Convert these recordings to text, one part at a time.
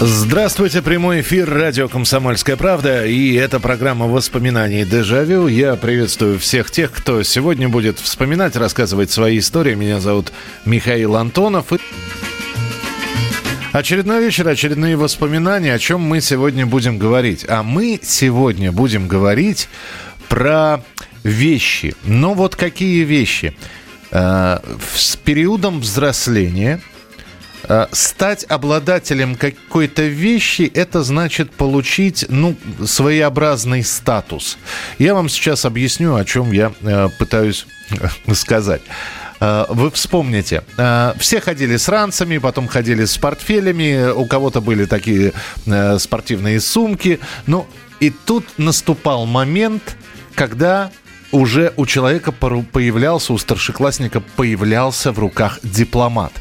Здравствуйте, прямой эфир радио «Комсомольская правда» и это программа воспоминаний «Дежавю». Я приветствую всех тех, кто сегодня будет вспоминать, рассказывать свои истории. Меня зовут Михаил Антонов. И... Очередной вечер, очередные воспоминания. О чем мы сегодня будем говорить? А мы сегодня будем говорить про вещи. Но вот какие вещи? Э, С периодом взросления – Стать обладателем какой-то вещи, это значит получить, ну, своеобразный статус. Я вам сейчас объясню, о чем я э, пытаюсь сказать. Э, Вы вспомните, э, все ходили с ранцами, потом ходили с портфелями, у кого-то были такие э, спортивные сумки. Ну, и тут наступал момент, когда уже у человека появлялся, у старшеклассника появлялся в руках дипломат.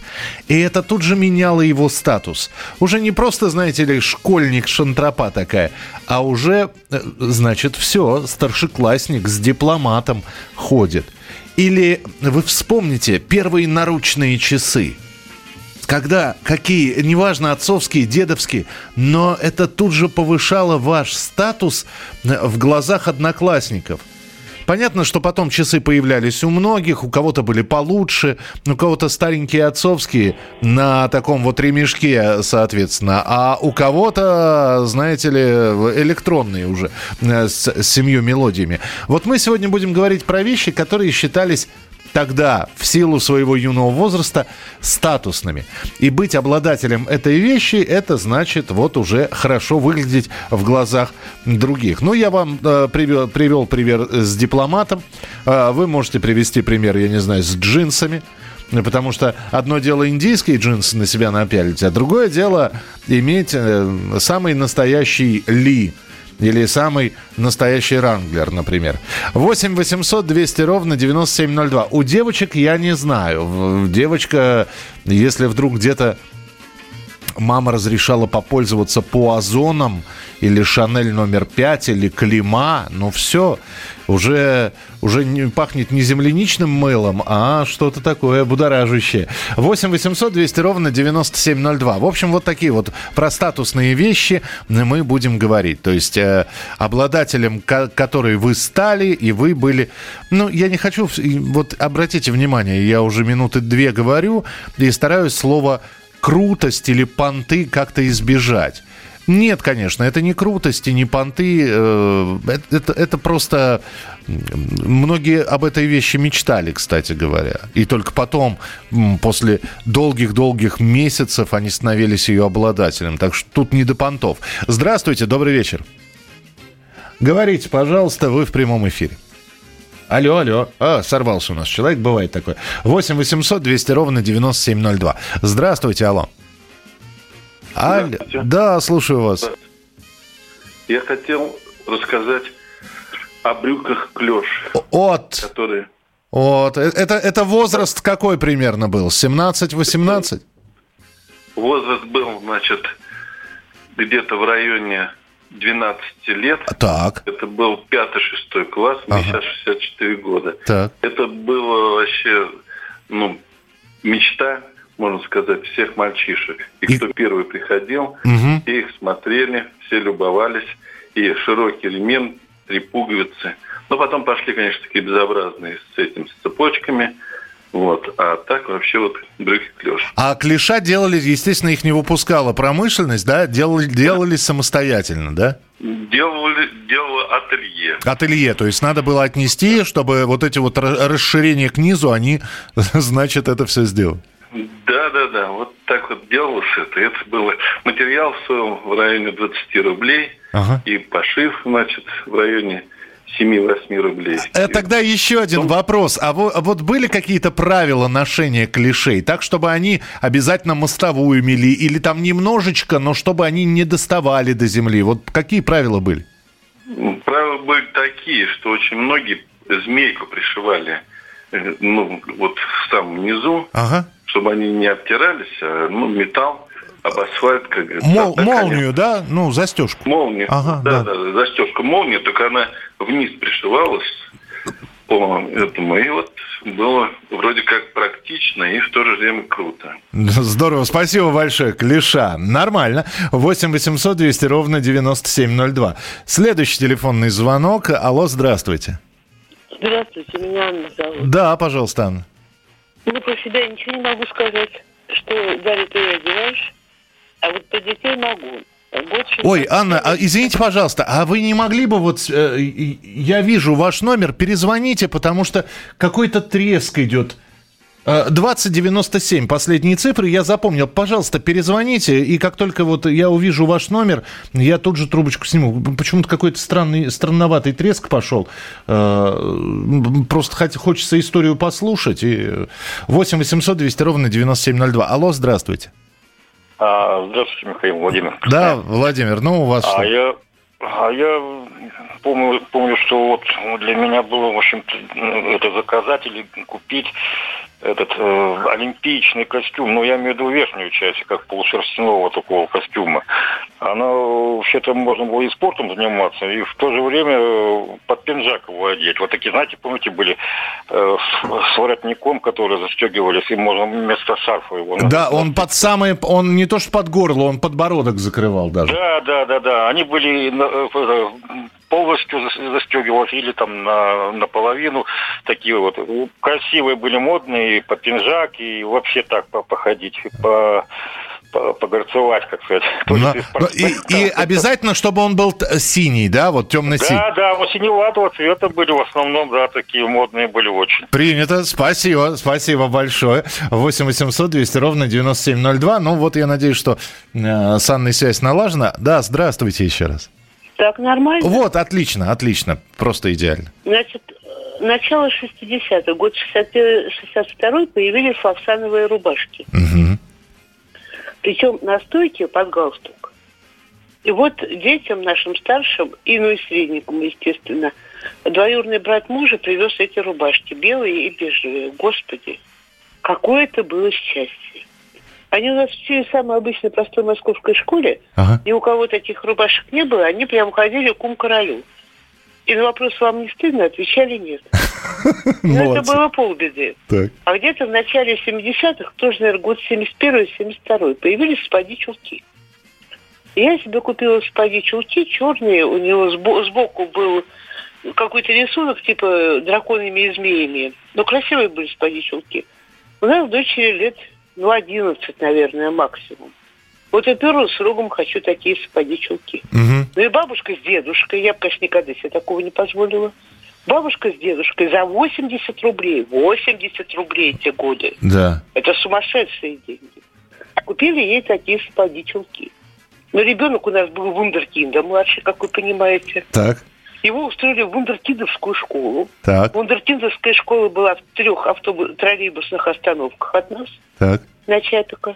И это тут же меняло его статус. Уже не просто, знаете ли, школьник шантропа такая, а уже, э, значит, все, старшеклассник с дипломатом ходит. Или вы вспомните первые наручные часы когда какие, неважно, отцовские, дедовские, но это тут же повышало ваш статус э, в глазах одноклассников. Понятно, что потом часы появлялись у многих, у кого-то были получше, у кого-то старенькие отцовские на таком вот ремешке, соответственно, а у кого-то, знаете ли, электронные уже э, с, с семью мелодиями. Вот мы сегодня будем говорить про вещи, которые считались тогда, в силу своего юного возраста, статусными. И быть обладателем этой вещи, это значит вот уже хорошо выглядеть в глазах других. Ну, я вам э, привел, привел пример с дипломатом. Э, вы можете привести пример, я не знаю, с джинсами. Потому что одно дело индийские джинсы на себя напялить, а другое дело иметь э, самый настоящий ли – или самый настоящий ранглер, например. 8 800 200 ровно 9702. У девочек я не знаю. Девочка, если вдруг где-то мама разрешала попользоваться пуазоном или Шанель номер 5 или Клима, ну все, уже, уже не пахнет не земляничным мылом, а что-то такое будоражащее. 8 800 200 ровно 9702. В общем, вот такие вот про статусные вещи мы будем говорить. То есть э, обладателем, ко- который вы стали, и вы были... Ну, я не хочу... Вот обратите внимание, я уже минуты две говорю и стараюсь слово крутость или понты как-то избежать. Нет, конечно, это не крутость и не понты. э, Это, это, это просто... Многие об этой вещи мечтали, кстати говоря. И только потом, после долгих-долгих месяцев, они становились ее обладателем. Так что тут не до понтов. Здравствуйте, добрый вечер. Говорите, пожалуйста, вы в прямом эфире. Алло, алло. А, сорвался у нас человек, бывает такое. 8 800 200 ровно 9702. Здравствуйте, алло. Алло. Да, слушаю вас. Я хотел рассказать о брюках клеш, От, которые от. Э, Это, это возраст какой примерно был? 17-18? возраст был, значит, где-то в районе 12 лет. Так, Это был 5-6 класс, мне Ага. сейчас 64 года. так. Это было вообще, ну, мечта, можно сказать, всех мальчишек. И, И- кто первый приходил, Мгм. все их смотрели, все любовались. И широкий ремень, три пуговицы. Но потом пошли, конечно, такие безобразные с этим, с цепочками. Вот. А так вообще вот брюки клеш. А клиша делали, естественно, их не выпускала промышленность, да? Делали, делали самостоятельно, да? Делали, делала ателье. Ателье, то есть надо было отнести, чтобы вот эти вот ра- расширения к низу, они, значит, это все сделали. Да, да, да. Вот так вот делалось это. Это было материал стоил в районе 20 рублей. Ага. И пошив, значит, в районе 7-8 рублей. Э, Тогда еще один вопрос. А во- а вот были какие-то правила ношения клишей, так, чтобы они обязательно мостовую мели, или там немножечко, но чтобы они не доставали до земли? Вот какие правила были? правила были такие, что очень многие змейку пришивали э, ну, вот в самом низу, ага. чтобы они не обтирались, а ну, металл об асфальт, как Мол, так, Молнию, да? Ну, застежку. Молнию. Ага, да, да, да, застежка. Молния, только она вниз пришивалась по этому. И вот было вроде как практично и в то же время круто. Здорово. Спасибо большое, Клиша. Нормально. 8 800 200 ровно 9702. Следующий телефонный звонок. Алло, здравствуйте. Здравствуйте, меня Анна зовут. Да, пожалуйста, Анна. Ну, про себя ничего не могу сказать, что Дарья, ты одеваешь, а вот по детей могу. Ой, Анна, а, извините, пожалуйста, а вы не могли бы вот, э, я вижу ваш номер, перезвоните, потому что какой-то треск идет. 2097, э, последние цифры, я запомнил. Пожалуйста, перезвоните, и как только вот я увижу ваш номер, я тут же трубочку сниму. Почему-то какой-то странный, странноватый треск пошел. Э, просто хочется историю послушать. И 8 800 200 ровно 9702. Алло, здравствуйте. А, здравствуйте, Михаил Владимир. Да, Владимир, ну у вас а что? Я, а я помню, помню, что вот для меня было, в общем-то, ну, это заказать или купить этот э, олимпийский костюм, ну, я имею в виду верхнюю часть, как полушерстяного такого костюма. Она, вообще-то, можно было и спортом заниматься, и в то же время э, под пинжак его одеть. Вот такие, знаете, помните, были э, с, с воротником, которые застегивались, и можно вместо шарфа его... Да, он под самые, он не то что под горло, он подбородок закрывал даже. Да, да, да, да. Они были э, э, полностью застегивалась или там на, наполовину. Такие вот красивые были, модные, по пинжак и вообще так по, походить, по погорцевать, как сказать. Но, но, и, и обязательно, чтобы он был синий, да, вот темно-синий. Да, да, вот синеватого цвета были в основном, да, такие модные были очень. Принято, спасибо, спасибо большое. 8 800 200 ровно 9702. Ну вот я надеюсь, что э, с Анной связь налажена. Да, здравствуйте еще раз. Так, нормально? Вот, отлично, отлично. Просто идеально. Значит, начало 60-х, год 62-й появились флаксановые рубашки. Угу. Причем на стойке под галстук. И вот детям нашим старшим, и ну и средникам, естественно, двоюродный брат мужа привез эти рубашки, белые и бежевые. Господи, какое это было счастье. Они у нас все в самой обычной простой московской школе, ага. и у кого таких рубашек не было, они прям ходили кум королю. И на вопрос «Вам не стыдно?» отвечали «Нет». Но это было полбеды. Так. А где-то в начале 70-х, тоже, наверное, год 71-72, появились спади-чулки. Я себе купила спади-чулки черные, у него сбоку был какой-то рисунок типа драконами и змеями. Но красивые были спади-чулки. У нас дочери лет ну, 11, наверное, максимум. Вот я первым сроком хочу такие сапоги-чулки. Угу. Ну и бабушка с дедушкой, я бы, конечно, никогда себе такого не позволила. Бабушка с дедушкой за 80 рублей, 80 рублей те годы. Да. Это сумасшедшие деньги. Купили ей такие сапоги-чулки. Но ребенок у нас был вундеркинда младший, как вы понимаете. Так. Его устроили в вундеркиндовскую школу. Так. Вундеркиндовская школа была в трех автобус троллейбусных остановках от нас. Так. На Чапика.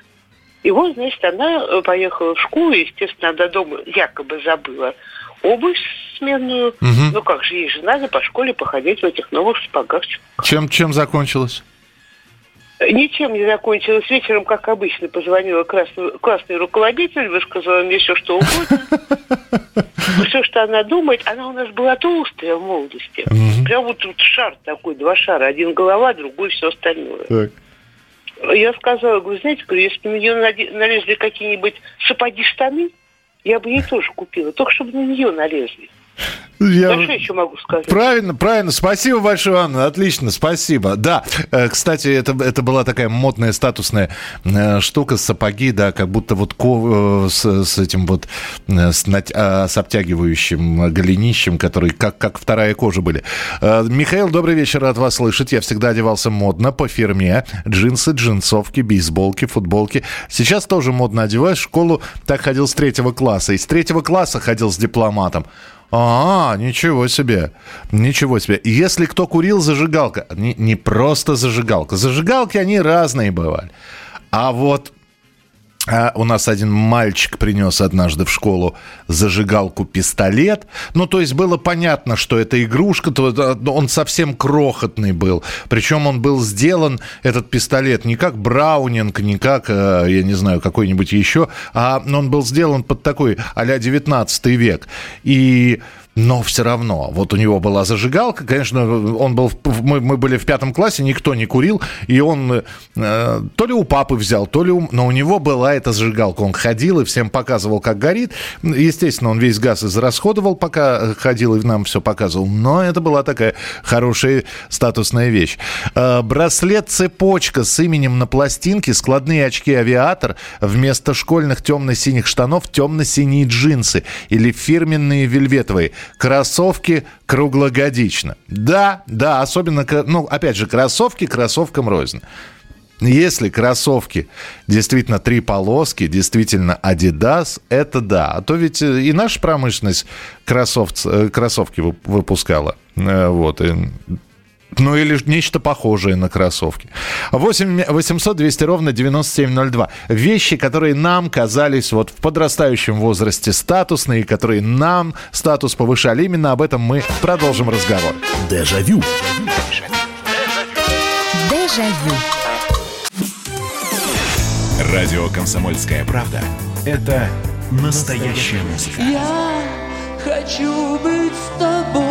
И вот, значит, она э, поехала в школу, естественно, до дома якобы забыла обувь сменную. Угу. Ну как же, ей же надо по школе походить в этих новых сапогах. Чем, чем закончилось? Ничем не закончилось. Вечером, как обычно, позвонила красный, классный руководитель, высказала мне все, что угодно. Все, что она думает. Она у нас была толстая в молодости. Прям вот тут шар такой, два шара. Один голова, другой все остальное. Я сказала, говорю, знаете, говорю, если бы на нее налезли какие-нибудь сапоги-штаны, я бы ей тоже купила, только чтобы на нее налезли. Я... Что еще могу сказать? Правильно, правильно. Спасибо большое, Анна. Отлично, спасибо. Да, э, кстати, это, это была такая модная, статусная э, штука, сапоги, да, как будто вот ко, э, с, с этим вот, с, а, с обтягивающим голенищем, который как, как вторая кожа были. Михаил, добрый вечер, рад вас слышать. Я всегда одевался модно, по фирме. Джинсы, джинсовки, бейсболки, футболки. Сейчас тоже модно одеваюсь. В школу так ходил с третьего класса. И с третьего класса ходил с дипломатом. А, ничего себе. Ничего себе. Если кто курил, зажигалка. Не, не просто зажигалка. Зажигалки, они разные бывали. А вот а у нас один мальчик принес однажды в школу зажигалку пистолет. Ну, то есть было понятно, что это игрушка, то он совсем крохотный был. Причем он был сделан, этот пистолет, не как Браунинг, не как, э, я не знаю, какой-нибудь еще, а он был сделан под такой а-ля 19 век. И но все равно, вот у него была зажигалка, конечно, он был, мы, мы были в пятом классе, никто не курил, и он э, то ли у папы взял, то ли у, но у него была эта зажигалка, он ходил и всем показывал, как горит, естественно, он весь газ израсходовал, пока ходил и нам все показывал, но это была такая хорошая статусная вещь. Э, Браслет-цепочка с именем на пластинке, складные очки авиатор, вместо школьных темно-синих штанов темно-синие джинсы или фирменные вельветовые кроссовки круглогодично. Да, да, особенно, ну, опять же, кроссовки кроссовкам рознь. Если кроссовки действительно три полоски, действительно Adidas, это да. А то ведь э, и наша промышленность кроссовц, э, кроссовки выпускала. Э, вот. И ну или нечто похожее на кроссовки. 8 800 200 ровно 9702. Вещи, которые нам казались вот в подрастающем возрасте статусные, которые нам статус повышали. Именно об этом мы продолжим разговор. Дежавю. Дежавю. Радио «Комсомольская правда» — это настоящая музыка. Я хочу быть с тобой.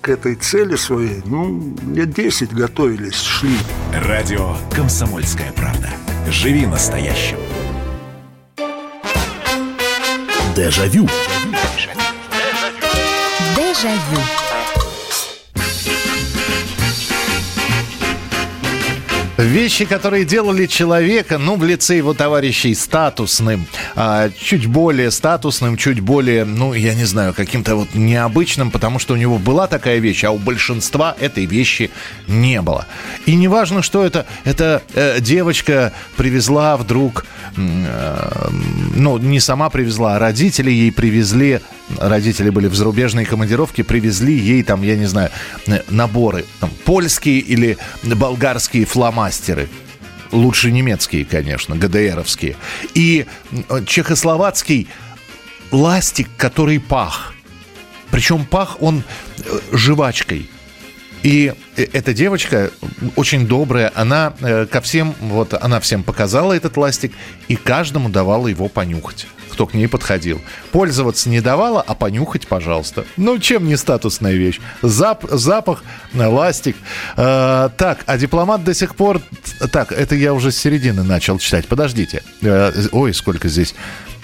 к этой цели своей, ну, лет 10 готовились, шли. Радио «Комсомольская правда». Живи настоящим. Дежавю. Дежавю. Вещи, которые делали человека, ну, в лице его товарищей статусным, а, чуть более статусным, чуть более, ну, я не знаю, каким-то вот необычным, потому что у него была такая вещь, а у большинства этой вещи не было. И неважно, что это, это э, девочка привезла вдруг, э, ну, не сама привезла, а родители ей привезли родители были в зарубежной командировке, привезли ей там, я не знаю, наборы, там, польские или болгарские фломастеры. Лучше немецкие, конечно, ГДРовские. И чехословацкий ластик, который пах. Причем пах он э, жвачкой. И э, эта девочка очень добрая, она э, ко всем, вот она всем показала этот ластик и каждому давала его понюхать кто к ней подходил. Пользоваться не давала, а понюхать, пожалуйста. Ну, чем не статусная вещь? Зап, запах, ластик. Э, так, а дипломат до сих пор... Так, это я уже с середины начал читать. Подождите. Э, ой, сколько здесь Э,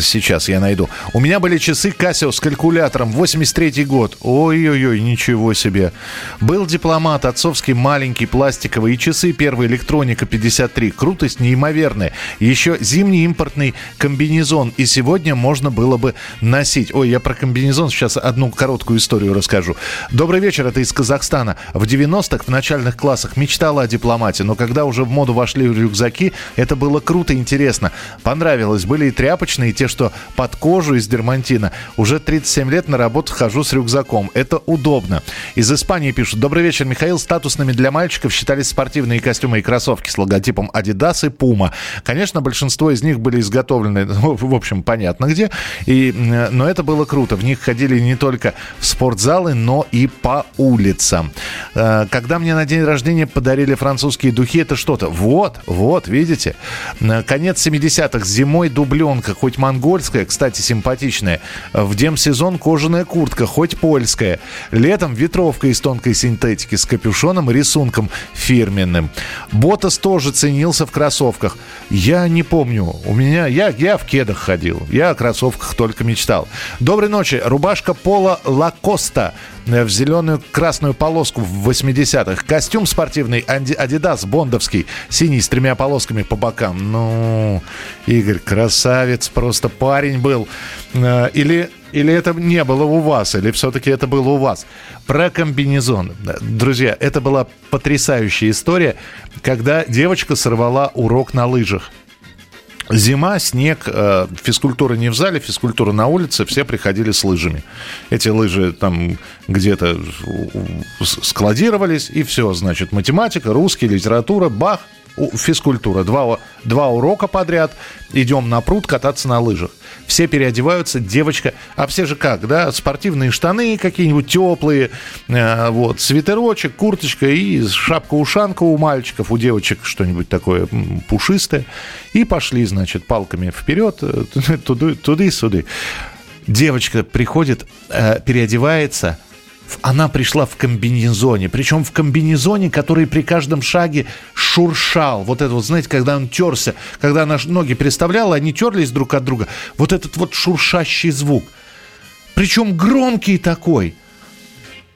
сейчас я найду. У меня были часы Casio с калькулятором. 83 год. Ой-ой-ой, ничего себе. Был дипломат, отцовский маленький, пластиковый. И часы первые электроника 53. Крутость неимоверная. Еще зимний импортный комбинезон. И сегодня можно было бы носить. Ой, я про комбинезон сейчас одну короткую историю расскажу. Добрый вечер, это из Казахстана. В 90-х в начальных классах мечтала о дипломате. Но когда уже в моду вошли рюкзаки, это было круто, интересно. Понравилось. Были и тряпочные обычные, те, что под кожу из дермантина. Уже 37 лет на работу хожу с рюкзаком. Это удобно. Из Испании пишут. Добрый вечер, Михаил. Статусными для мальчиков считались спортивные костюмы и кроссовки с логотипом Adidas и Puma. Конечно, большинство из них были изготовлены, ну, в общем, понятно где. И, но это было круто. В них ходили не только в спортзалы, но и по улицам. Э, когда мне на день рождения подарили французские духи, это что-то. Вот, вот, видите? Э, конец 70-х. Зимой дубленка. Хоть хоть монгольская, кстати, симпатичная. В демсезон кожаная куртка, хоть польская. Летом ветровка из тонкой синтетики с капюшоном и рисунком фирменным. Ботас тоже ценился в кроссовках. Я не помню. У меня... Я, я в кедах ходил. Я о кроссовках только мечтал. Доброй ночи. Рубашка Пола Лакоста в зеленую красную полоску в 80-х. Костюм спортивный Adidas бондовский, синий с тремя полосками по бокам. Ну, Игорь, красавец, просто парень был. Э, Или или это не было у вас, или все-таки это было у вас. Про комбинезон. Друзья, это была потрясающая история, когда девочка сорвала урок на лыжах. Зима, снег, э, физкультура не в зале, физкультура на улице, все приходили с лыжами. Эти лыжи там где-то складировались, и все, значит, математика, русский, литература, бах, физкультура. Два, два урока подряд, идем на пруд кататься на лыжах. Все переодеваются, девочка, а все же как, да, спортивные штаны какие-нибудь теплые, э, вот, свитерочек, курточка и шапка-ушанка у мальчиков, у девочек что-нибудь такое пушистое. И пошли, значит, палками вперед, э, туды- туды-сюды. Девочка приходит, э, переодевается, она пришла в комбинезоне, причем в комбинезоне, который при каждом шаге шуршал. Вот это вот, знаете, когда он терся, когда она ноги переставляла, они терлись друг от друга. Вот этот вот шуршащий звук. Причем громкий такой.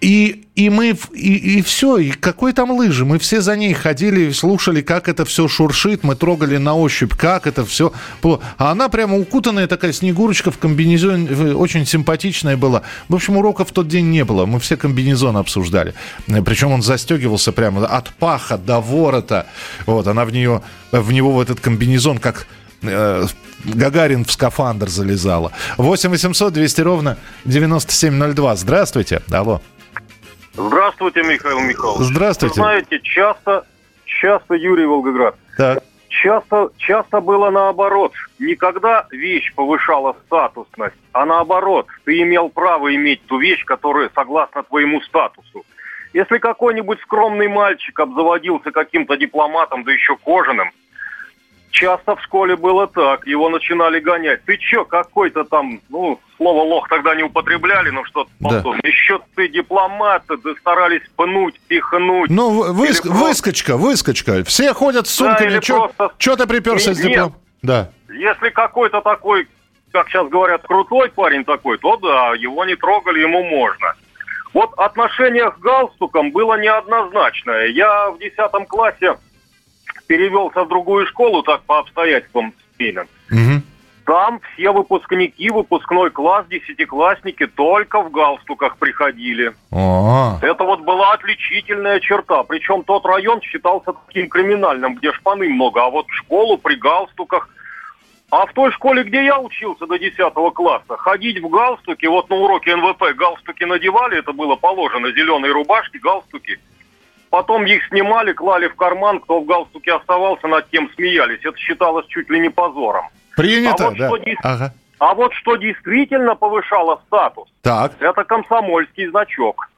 И, и мы, и, и все, и какой там лыжи? Мы все за ней ходили, слушали, как это все шуршит, мы трогали на ощупь, как это все. А она прямо укутанная такая снегурочка в комбинезоне, в- очень симпатичная была. В общем, уроков в тот день не было, мы все комбинезон обсуждали. Причем он застегивался прямо от паха до ворота. Вот, она в, нее, в него в этот комбинезон как э, Гагарин в скафандр залезала. 8 800 200 ровно 9702. Здравствуйте. Алло. Здравствуйте, Михаил Михайлович. Здравствуйте. Вы знаете, часто, часто Юрий Волгоград, Так. часто, часто было наоборот. Никогда вещь повышала статусность, а наоборот, ты имел право иметь ту вещь, которая согласна твоему статусу. Если какой-нибудь скромный мальчик обзаводился каким-то дипломатом, да еще кожаным, часто в школе было так, его начинали гонять. Ты че, какой-то там, ну, слово лох тогда не употребляли, но что-то Да. Еще ты дипломат, да старались пнуть, пихнуть. Ну, вы- выс- просто- выскочка, выскочка. Все ходят с Да, сумками. или Че просто- ты приперся с диплом? Да. Если какой-то такой, как сейчас говорят, крутой парень такой, то да, его не трогали, ему можно. Вот отношение к галстукам было неоднозначное. Я в 10 классе перевелся в другую школу, так по обстоятельствам семейным. Мгм. Там все выпускники, выпускной класс, десятиклассники только в галстуках приходили. О, Это вот была отличительная черта. Причем тот район считался таким криминальным, где шпаны много, а вот в школу при галстуках. А в той школе, где я учился до 10 класса, ходить в галстуке, вот на уроке НВП галстуки надевали, это было положено, зеленые рубашки, галстуки. Потом их снимали, клали в карман, кто в галстуке оставался, над тем смеялись. Это считалось чуть ли не позором. принято, А вот да. что Ага. А вот что действительно повышало статус, Так, это комсомольский значок.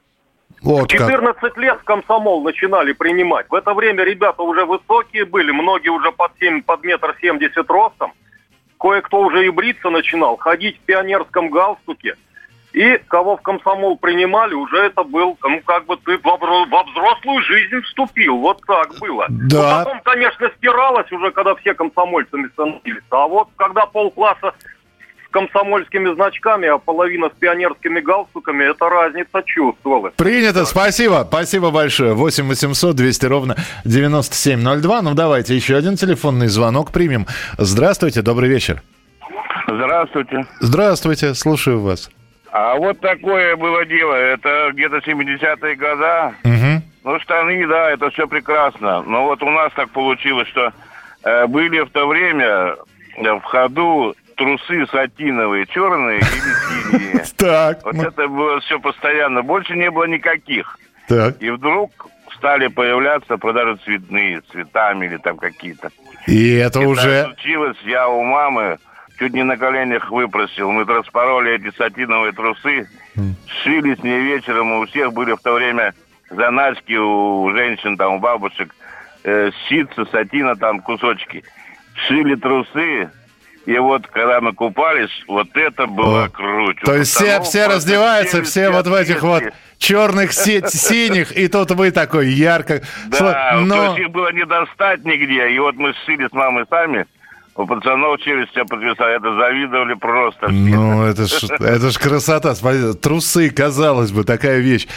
вот как. 14 лет в комсомол начинали принимать. В это время ребята уже высокие были, многие уже под, 7, под метр семьдесят ростом. Кое-кто уже и бриться начинал, ходить в пионерском галстуке. И кого в комсомол принимали, уже это был, ну, как бы ты во, взрослую жизнь вступил. Вот так было. Да. Ну, потом, конечно, стиралось уже, когда все комсомольцами становились. А вот когда полкласса с комсомольскими значками, а половина с пионерскими галстуками, эта разница чувствовалась. Принято, спасибо, спасибо большое. 8 800 200 ровно 9702. Ну, давайте еще один телефонный звонок примем. Здравствуйте, добрый вечер. Здравствуйте. Здравствуйте, слушаю вас. А вот такое было дело. Это где-то 70-е года. Мгм. Ну, штаны, да, это все прекрасно. Но вот у нас так получилось, что э, были в то время э, в ходу трусы сатиновые, черные или синие. Так, Вот это было все постоянно. Больше не было никаких. так. И вдруг стали появляться продажи цветные, цветами или там какие-то. И это уже... случилось, я у мамы чуть не на коленях выпросил. Мы распороли эти сатиновые трусы, шили с ней вечером, и у всех были в то время заначки у женщин, там, у бабушек, э, ситца, сатина, там, кусочки. Шили трусы, и вот, когда мы купались, вот это было О, круче. То есть все, все раздеваются, все вот в этих вот черных, си- синих, и тут вы такой ярко... Да, Сла- то Но... есть их было не достать нигде. И вот мы сшили с мамой сами. У пацанов челюсть тебя подвисала. Это завидовали просто. Ну, это ж, это ж красота. Трусы, казалось бы, такая вещь.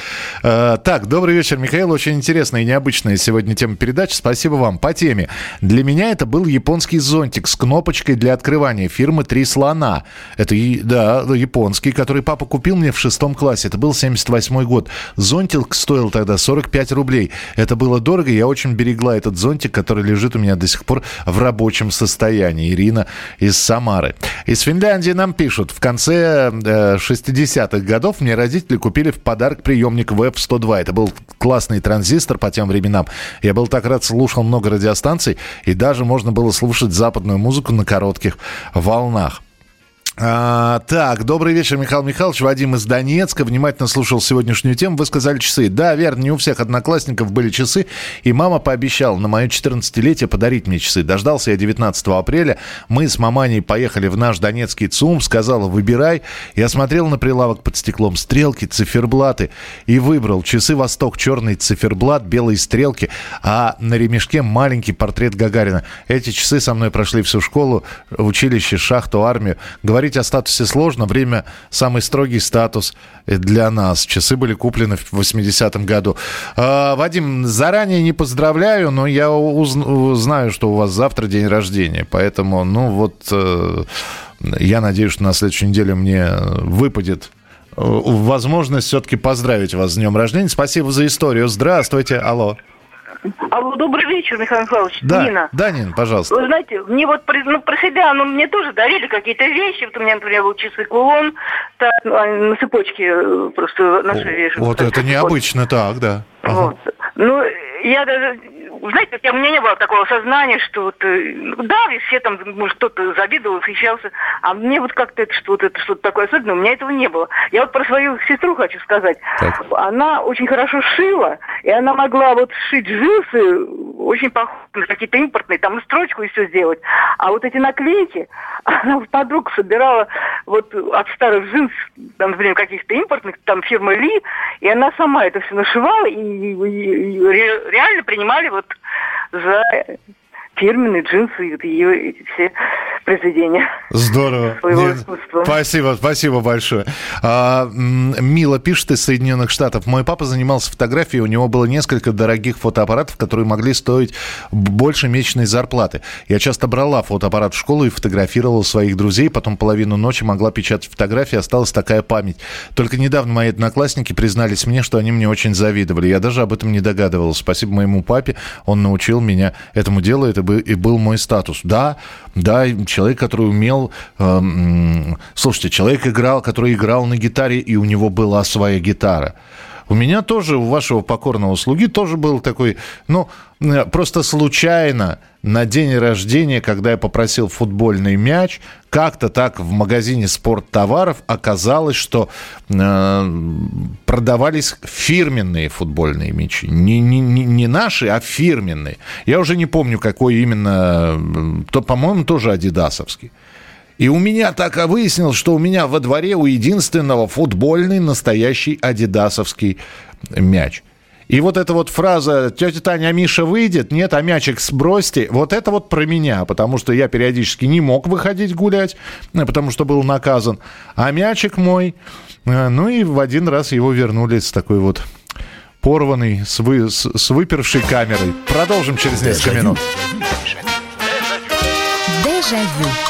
Э, так, добрый вечер, Михаил. Очень интересная и необычная сегодня тема передачи. Спасибо вам. По теме. Для меня это был японский зонтик с кнопочкой для открывания фирмы «Три слона». Это, да, японский, который папа купил мне в шестом классе. Это был 78 год. Зонтик стоил тогда 45 рублей. Это было дорого. Я очень берегла этот зонтик, который лежит у меня до сих пор в рабочем состоянии. Ирина из Самары. Из Финляндии нам пишут. В конце э, 60-х годов мне родители купили в подарок приемник ВЭФ-102. Это был классный транзистор по тем временам. Я был так рад, слушал много радиостанций, и даже можно было слушать западную музыку на коротких волнах. А, так, добрый вечер, Михаил Михайлович. Вадим из Донецка. Внимательно слушал сегодняшнюю тему. Вы сказали часы. Да, верно, не у всех одноклассников были часы. И мама пообещала на мое 14-летие подарить мне часы. Дождался я 19 апреля. Мы с маманей поехали в наш донецкий ЦУМ. Сказала, выбирай. Я смотрел на прилавок под стеклом. Стрелки, циферблаты. И выбрал часы «Восток». Черный циферблат, белые стрелки. А на ремешке маленький портрет Гагарина. Эти часы со мной прошли всю школу, училище, шахту, армию. Говорить о статусе сложно. Время – самый строгий статус для нас. Часы были куплены в 80-м году. А, Вадим, заранее не поздравляю, но я уз- знаю, что у вас завтра день рождения. Поэтому, ну вот, э, я надеюсь, что на следующей неделе мне выпадет э, возможность все-таки поздравить вас с днем рождения. Спасибо за историю. Здравствуйте. Алло. Алло, добрый вечер, Михаил Михайлович. Да, Нина. да, Нин, пожалуйста. Вы знаете, мне вот ну, про себя, ну, мне тоже дарили какие-то вещи. Вот у меня, например, был часы кулон, так, они на цепочке э, просто на шее вешают. Вот это необычно, так, да. Ага. Вот. Ну, я даже, знаете, у меня не было такого сознания, что вот, э, да, все там, может, кто-то завидовал, восхищался, а мне вот как-то это что-то, это что-то такое особенное, у меня этого не было. Я вот про свою сестру хочу сказать. Так. Она очень хорошо шила, и она могла вот сшить джинсы, очень похожие на какие-то импортные, там и строчку и все сделать. А вот эти наклейки, она у подруг собирала вот от старых джинс, там, например, каких-то импортных, там фирмы Ли, и она сама это все нашивала, и, и- и ре- реально принимали вот за фирменные джинсы ее эти все произведения. Здорово. Своего Нет, искусства. Спасибо, спасибо большое. А, Мила пишет из Соединенных Штатов. Мой папа занимался фотографией, у него было несколько дорогих фотоаппаратов, которые могли стоить больше месячной зарплаты. Я часто брала фотоаппарат в школу и фотографировала своих друзей, потом половину ночи могла печатать фотографии, осталась такая память. Только недавно мои одноклассники признались мне, что они мне очень завидовали. Я даже об этом не догадывался. Спасибо моему папе, он научил меня этому делу, это и был мой статус. Да, да, человек, который умел... эм, слушайте, человек играл, который играл на гитаре, и у него была своя гитара. У меня тоже, у вашего покорного слуги тоже был такой, ну, просто случайно на день рождения, когда я попросил футбольный мяч, как-то так в магазине спорттоваров оказалось, что э, продавались фирменные футбольные мячи. Не, не, не, наши, а фирменные. Я уже не помню, какой именно, то, по-моему, тоже адидасовский. И у меня так и выяснилось, что у меня во дворе у единственного футбольный настоящий адидасовский мяч. И вот эта вот фраза «Тетя Таня, а Миша выйдет?» Нет, а мячик сбросьте. Вот это вот про меня, потому что я периодически не мог выходить гулять, э, потому что был наказан. А мячик мой... э, Ну и в один раз его вернули с такой вот порванный, с, вы, с, с выпершей камерой. Продолжим через несколько минут. Дежавю.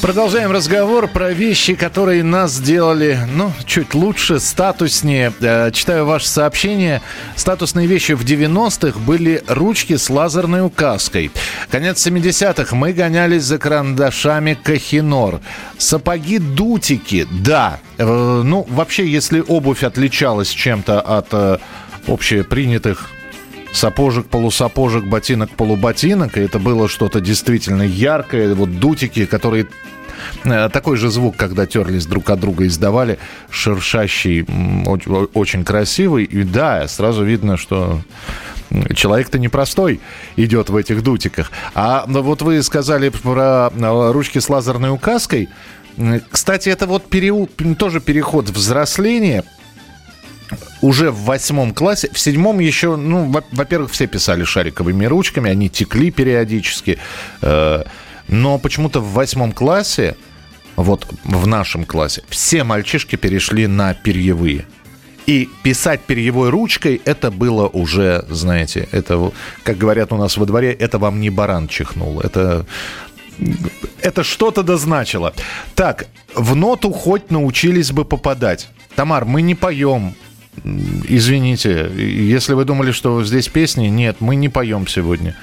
Продолжаем разговор про вещи, которые нас сделали, ну, чуть лучше, статуснее. Э, Читаю ваше сообщение. Статусные вещи в 90-х были ручки с лазерной указкой. Конец 70-х мы гонялись за карандашами Кахинор. Сапоги-дутики, да. Э, Ну, вообще, если обувь отличалась чем-то от э, общепринятых сапожек, полусапожек, ботинок, полуботинок. И это было что-то действительно яркое. Вот дутики, которые э, такой же звук, когда терлись друг от друга, издавали, шершащий, очень красивый. И да, сразу видно, что человек-то непростой идет в этих дутиках. А ну, вот вы сказали про э, ручки с лазерной указкой. М, Кстати, это вот период, тоже переход взросления уже в восьмом классе, в седьмом еще, ну, во- во-первых, все писали шариковыми ручками, они текли периодически, э, но почему-то в восьмом классе, вот в нашем классе, все мальчишки перешли на перьевые. И писать перьевой ручкой, это было уже, знаете, это, как говорят у нас во дворе, это вам не баран чихнул. Это, это что-то дозначило. Так, в ноту хоть научились бы попадать. Тамар, мы не поем. Извините, если вы думали, что здесь песни, нет, мы не поем сегодня.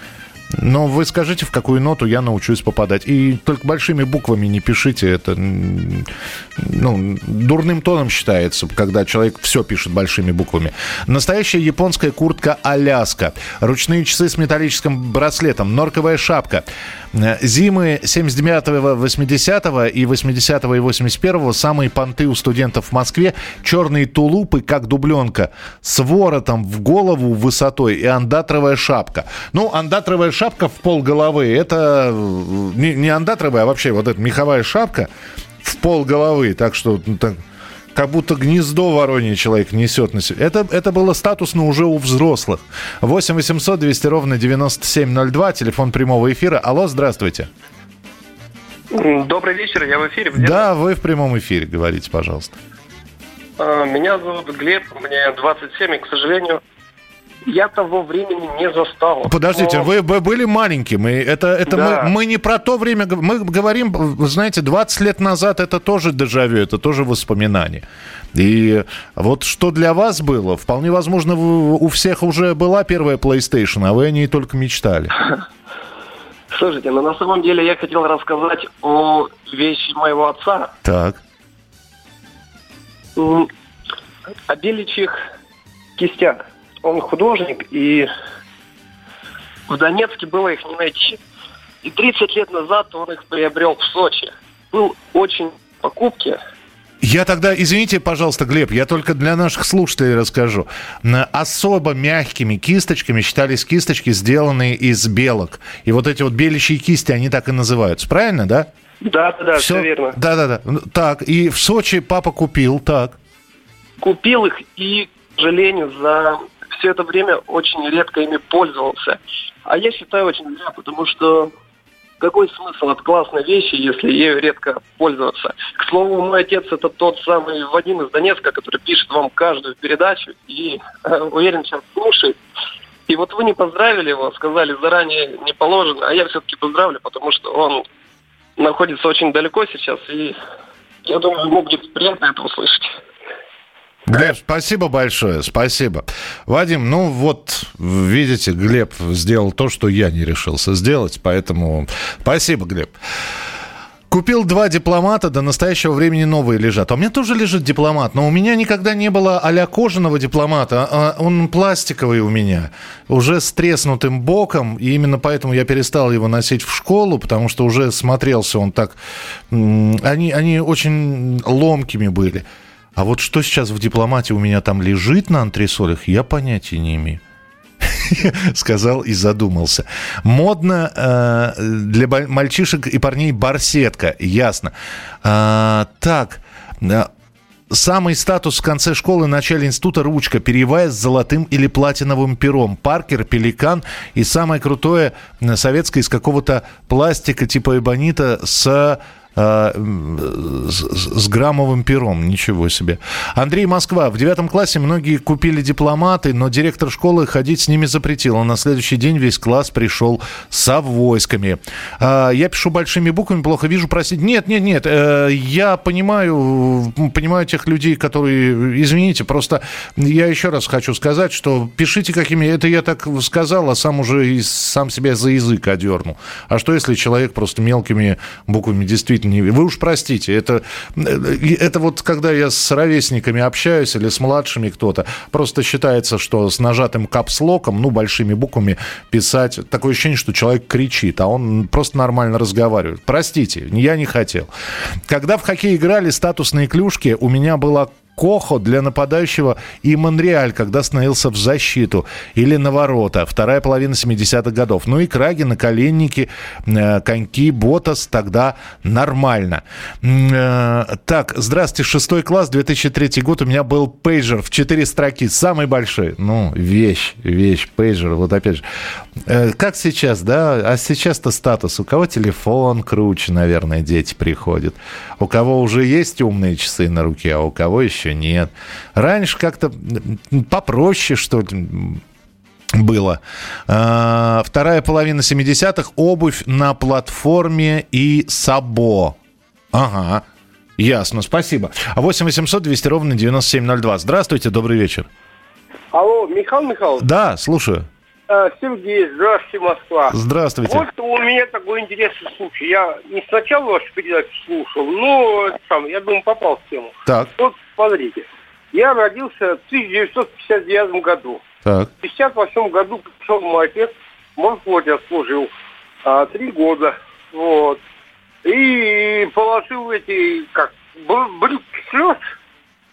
Но вы скажите, в какую ноту я научусь попадать. И только большими буквами не пишите. Это ну, дурным тоном считается, когда человек все пишет большими буквами. Настоящая японская куртка Аляска. Ручные часы с металлическим браслетом. Норковая шапка. Э, Зимы 79-го, 80-го и 80-го и 81-го самые понты у студентов в Москве. Черные тулупы, как дубленка, с воротом в голову высотой и андатровая шапка. Ну, андатровая шапка в пол головы, это э, не, не андатровая, а вообще вот эта меховая шапка в пол головы. Так что ну, так, как будто гнездо воронье человек несет на себе. Это, это было статусно уже у взрослых. 8 800 200 ровно 9702, телефон прямого эфира. Алло, здравствуйте. Добрый вечер, я в эфире. Где- Да, вы в прямом эфире, говорите, пожалуйста. А, Меня зовут Глеб, мне 27, и, к сожалению, я того времени не застал. Подождите, Но- вы, были маленьким, и это, это Да. мы, мы не про то время, мы говорим, вы знаете, 20 лет назад это тоже дежавю, это тоже воспоминание. И вот что для вас было, вполне возможно, у всех уже была первая PlayStation, а вы о ней только мечтали. Слушайте, но на самом деле я хотел рассказать о вещи моего отца, Так. о беличьих кистях. Он художник, и в Донецке было их не найти. И 30 лет назад он их приобрел в Сочи. Был очень в покупке. Я тогда, извините, пожалуйста, Глеб, я только для наших слушателей расскажу. Особо мягкими кисточками считались кисточки, сделанные из белок. И вот эти вот белящие кисти, они так и называются. Правильно, да? Да, да, да, все верно. Да, да, да. Так, и в Сочи папа купил, так. купил их и, к сожалению, за все это время очень редко ими пользовался. А я считаю очень зря, потому что какой смысл от классной вещи, если ею редко пользоваться? К слову, мой отец это тот самый Вадим из Донецка, который пишет вам каждую передачу и, э, уверен, сейчас слушает. И вот вы не поздравили его, сказали заранее не положено, а я все-таки поздравлю, потому что он находится очень далеко сейчас, и я думаю, ему будет приятно это услышать. Глеб, спасибо большое, спасибо. Вадим, ну вот, видите, Глеб сделал то, что я не решился сделать, поэтому спасибо, Глеб. Купил два дипломата, до настоящего времени новые лежат. А у меня тоже лежит дипломат, но у меня никогда не было а кожаного дипломата, а он пластиковый у меня, уже с треснутым боком, и именно поэтому я перестал его носить в школу, потому что уже смотрелся он так... Они, они очень ломкими были. А вот что сейчас в дипломате у меня там лежит на антресолях, я понятия не имею. Сказал и задумался. Модно э, для мальчишек и парней барсетка, ясно. А, так, э, Самый статус в конце школы, начале института ручка, перьевая с золотым или платиновым пером. Паркер, пеликан и самое крутое э, советское из какого-то пластика типа эбонита с с, с граммовым пером. Ничего себе. Андрей Москва. В девятом классе многие купили дипломаты, но директор школы ходить с ними запретил. А на следующий день весь класс пришел с авоськами. А, я пишу большими буквами, плохо вижу, простите. Нет, нет, нет. э, Я понимаю, понимаю тех людей, которые... Извините, просто я еще раз хочу сказать, что пишите какими... Это я так сказал, а сам уже сам себя за язык одернул. А что, если человек просто мелкими буквами действительно... не- Вы уж простите, это, это вот когда я с ровесниками общаюсь или с младшими кто-то, просто считается, что с нажатым капслоком, ну, большими буквами писать, такое ощущение, что человек кричит, а он просто нормально разговаривает. Простите, я не хотел. Когда в хоккей играли статусные клюшки, у меня была Кохо для нападающего и Монреаль, когда становился в защиту. Или на ворота. Вторая половина 70-х годов. Ну и краги, наколенники, э, коньки, ботас. Тогда нормально. Э, Так, здравствуйте, шестой класс, 2003 год. У меня был пейджер в четыре строки. Самый большой. Ну, вещь, вещь, пейджер. Вот опять же. Э, Как сейчас, да? А сейчас-то статус. У кого телефон круче, наверное, дети приходят. У кого уже есть умные часы на руке, а у кого еще нет. Раньше как-то попроще, что ли, было. А, Вторая половина 70-х. Обувь на платформе и сабо. Ага. Ясно, спасибо. 8 800 200 ровно 9702. Здравствуйте, добрый вечер. Алло, Михаил Михайлович. Да, слушаю. Э, Сергей, здравствуйте, Москва. Здравствуйте. Вот у меня такой интересный случай. Я не сначала вашу передачу слушал, но сам, я думаю, попал в тему. Так, Вот смотрите, я родился в 1959 году. так. В 1958 году пришел мой отец, в морфлоте служил а, три года. Вот. И положил эти, как, бр- брюки слез,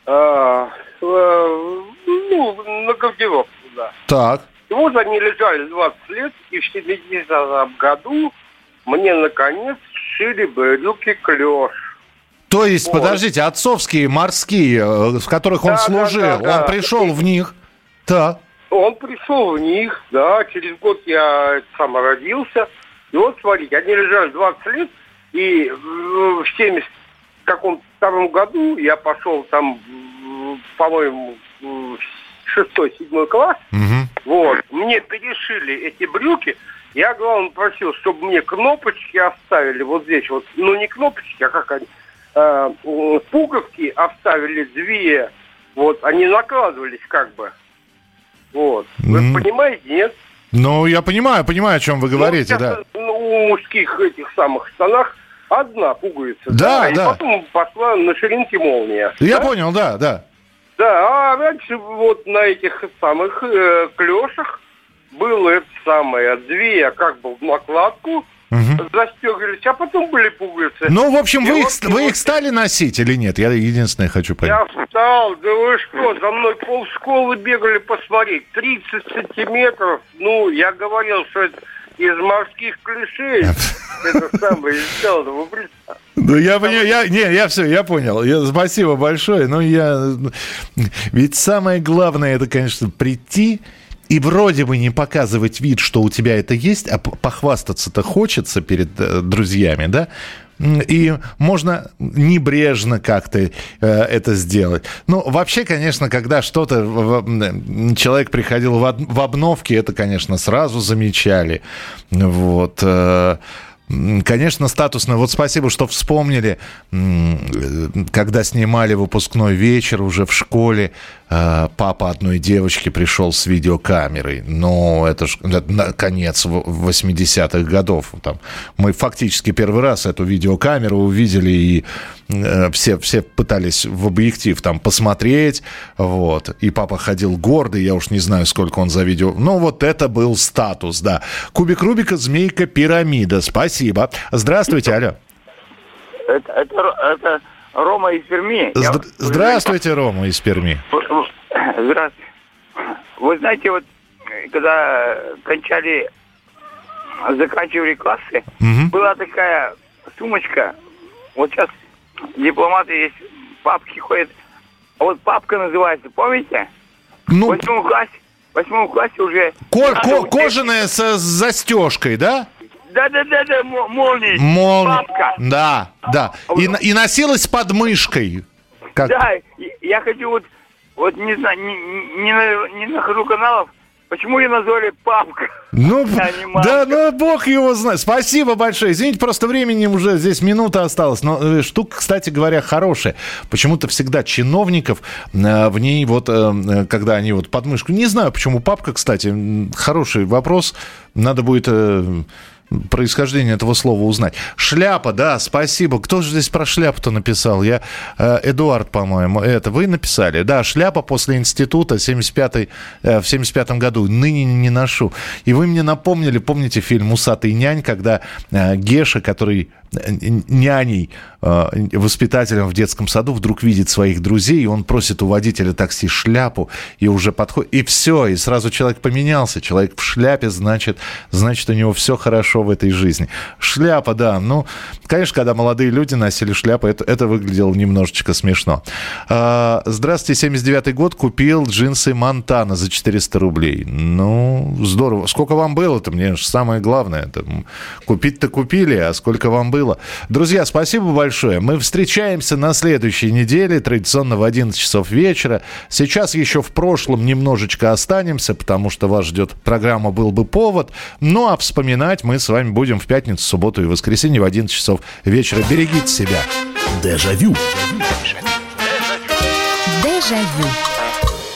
а, ну, на гардероб туда. Так. И вот они лежали 20 лет, и в 70 году мне, наконец, сшили брюки клеш. То есть, Вот. подождите, отцовские, морские, э, в которых он Да, да, служил, да, да. он пришел в них. Так. Он пришел в них, да, через год я сам родился. И вот, смотрите, они лежали 20 лет, и в 70 каком втором году я пошел там, по-моему, в шестой-седьмой класс, вот, мне перешили эти брюки, я, главное, просил, чтобы мне кнопочки оставили вот здесь вот, ну, не кнопочки, а как они, э, пуговки оставили две, вот, они накладывались как бы, вот. Вы М. понимаете, нет? Ну, я понимаю, понимаю, о чем вы говорите, Ну, да. сейчас, ну, у мужских этих самых штанах одна пуговица. Да, И да. потом пошла на ширинке молния. Я да? понял, да, да. Да, а раньше вот на этих самых э, клешах было это самое, две как бы в накладку застегивались, а потом были пуговицы. Ну, в общем, И вы их, вот- вы их стали носить или нет? Я единственное хочу понять. Я встал, да вы что, за мной полшколы бегали посмотреть, 30 сантиметров, ну, я говорил, что это из морских клишей, это самое сделано, вы. Ну, я понял, я, не, я все, я понял. Я, спасибо большое. Но я... Ведь самое главное, это, конечно, прийти и вроде бы не показывать вид, что у тебя это есть, а похвастаться-то хочется перед э, друзьями, да? И можно небрежно как-то э, это сделать. Ну, вообще, конечно, когда что-то... Человек приходил в, об- в обновке, это, конечно, сразу замечали. Вот. э, Конечно, статусно. Вот спасибо, что вспомнили, когда снимали выпускной вечер уже в школе, папа одной девочки пришел с видеокамерой. Но это ж это на- конец в- 80-х годов. Там, мы фактически первый раз эту видеокамеру увидели, и э, все, все пытались в объектив там посмотреть. Вот. И папа ходил гордый, я уж не знаю, сколько он за видео. Ну, вот это был статус, да. Кубик Рубика, змейка, пирамида. Спасибо. Здравствуйте, алло. Это, это, это Рома из Перми. Я- Здра- Здравствуйте, Рома из Перми. Здравствуйте. Вы знаете, вот когда кончали, заканчивали классы, была такая сумочка. Вот сейчас дипломаты есть, папки ходят. А вот папка называется, помните? Ну, в восьмом классе, в восьмом классе уже... Ко- надо ко- кожаная с, с застежкой, да? Да-да-да, молнии. Мол... Папка. Да, да. И, и носилась под мышкой. Как... Да, я хочу вот, вот не знаю, не, не, не на- не нахожу каналов, почему ее назвали папка? Ну, А да, ну, бог его знает. Спасибо большое. Извините, просто времени уже здесь минута осталась. Но э, штука, кстати говоря, хорошая. Почему-то всегда чиновников э, в ней вот, э, э, когда они вот подмышку... Не знаю, почему папка, кстати, хороший вопрос. Надо будет... э, происхождение этого слова узнать. Шляпа, да, спасибо. Кто же здесь про шляпу-то написал? Я, э, Эдуард, по-моему, это вы написали? Да, шляпа после института 75 э, в 75 году. Ныне не ношу. И вы мне напомнили, помните фильм «Усатый нянь», когда э, Геша, который няней, э, воспитателем в детском саду, вдруг видит своих друзей, и он просит у водителя такси шляпу, и уже подходит, и все, и сразу человек поменялся. Человек в шляпе, значит, значит, у него все хорошо в этой жизни. Шляпа, да, ну, конечно, когда молодые люди носили шляпы, это, это выглядело немножечко смешно. А, Здравствуйте, 79-й год, купил джинсы Монтана за 400 рублей. Ну, здорово. Сколько вам было-то? Мне же самое главное. Купить-то купили, а сколько вам было? Друзья, спасибо большое. Мы встречаемся на следующей неделе, традиционно в 11 часов вечера. Сейчас еще в прошлом немножечко останемся, потому что вас ждет программа «Был бы повод». Ну, а вспоминать мы с вами будем в пятницу, субботу и воскресенье в 11 часов вечера. Берегите себя. Дежавю. Дежавю.